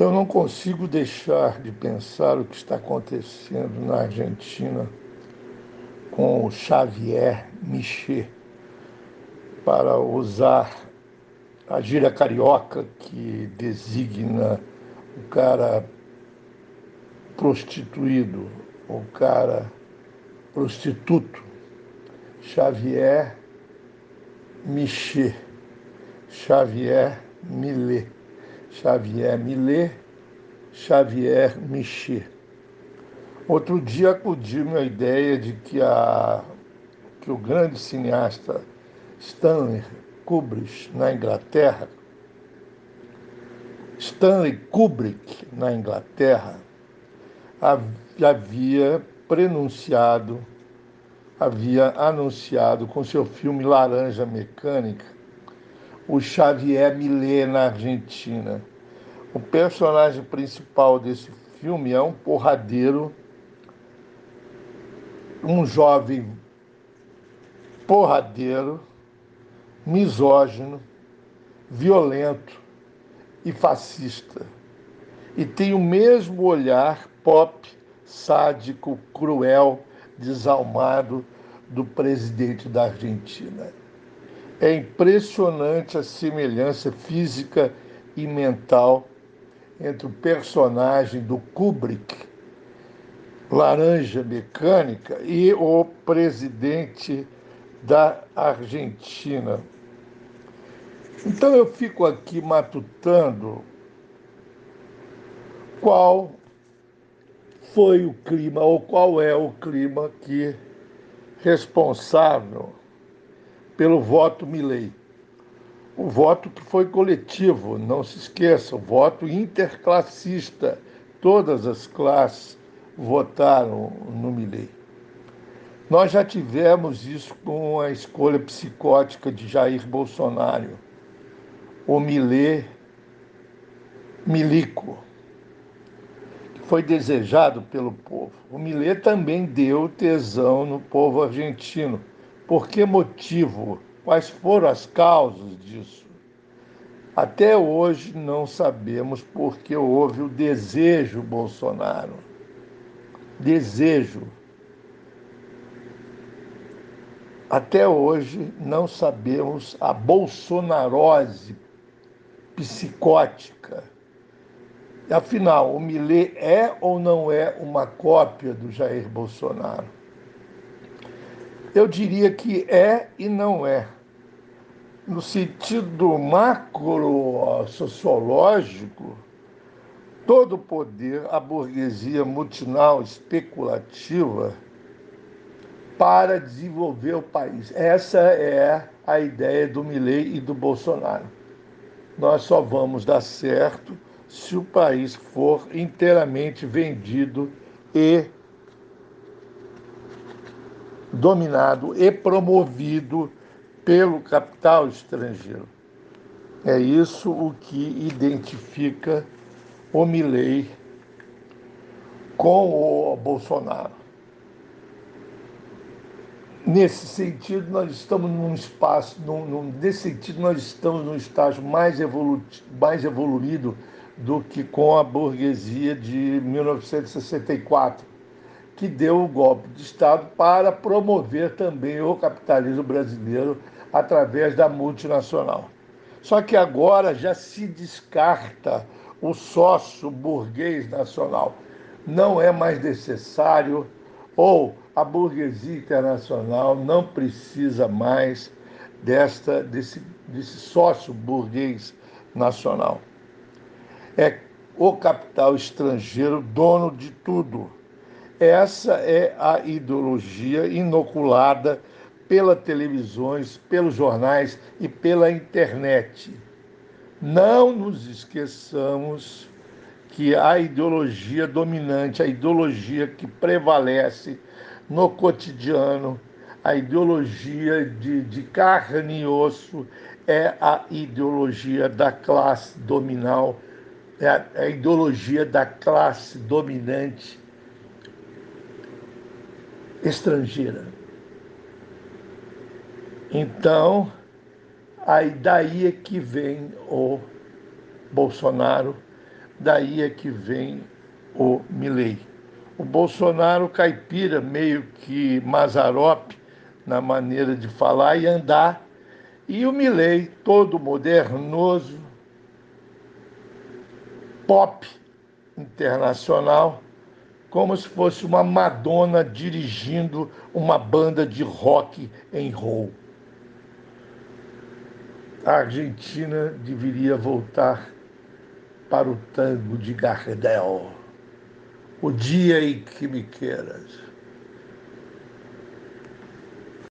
Eu não consigo deixar de pensar o que está acontecendo na Argentina com o Xavier Michel, para usar a gíria carioca que designa o cara prostituído, o cara prostituto, Xavier Michel, Xavier Millet. Xavier Millet, Xavier Michel. Outro dia acudiu-me a ideia de que, a, que o grande cineasta Stanley Kubrick, na Inglaterra, Stanley Kubrick, na Inglaterra, havia prenunciado, havia anunciado com seu filme Laranja Mecânica o Xavier Millet na Argentina. O personagem principal desse filme é um porradeiro, um jovem porradeiro, misógino, violento e fascista. E tem o mesmo olhar pop, sádico, cruel, desalmado do presidente da Argentina. É impressionante a semelhança física e mental entre o personagem do Kubrick, Laranja Mecânica, e o presidente da Argentina. Então eu fico aqui matutando qual foi o clima ou qual é o clima que responsável pelo voto Milley. O voto que foi coletivo, não se esqueça, o voto interclassista. Todas as classes votaram no Milley. Nós já tivemos isso com a escolha psicótica de Jair Bolsonaro, o Milê Milico, que foi desejado pelo povo. O Milê também deu tesão no povo argentino por que motivo? Quais foram as causas disso? Até hoje não sabemos por que houve o desejo Bolsonaro. Desejo. Até hoje não sabemos a bolsonarose psicótica. Afinal, o Millet é ou não é uma cópia do Jair Bolsonaro? Eu diria que é e não é. No sentido macro sociológico, todo o poder, a burguesia multinal especulativa para desenvolver o país. Essa é a ideia do Milley e do Bolsonaro. Nós só vamos dar certo se o país for inteiramente vendido e dominado e promovido pelo capital estrangeiro. É isso o que identifica o Milley com o Bolsonaro. Nesse sentido, nós estamos num espaço, num, num, nesse sentido, nós estamos num estágio mais, evolu mais evoluído do que com a burguesia de 1964 que deu o golpe de Estado para promover também o capitalismo brasileiro através da multinacional. Só que agora já se descarta o sócio burguês nacional. Não é mais necessário, ou a burguesia internacional não precisa mais desta, desse, desse sócio burguês nacional. É o capital estrangeiro dono de tudo essa é a ideologia inoculada pelas televisões, pelos jornais e pela internet. Não nos esqueçamos que a ideologia dominante, a ideologia que prevalece no cotidiano, a ideologia de, de carne e osso é a ideologia da classe dominal, é a, é a ideologia da classe dominante estrangeira. Então, aí daí é que vem o Bolsonaro daí é que vem o Milley. O Bolsonaro caipira, meio que Mazarope na maneira de falar e andar, e o Milley todo modernoso, pop internacional, como se fosse uma Madonna dirigindo uma banda de rock em roll. A Argentina deveria voltar para o tango de Gardel. O dia em que me queiras.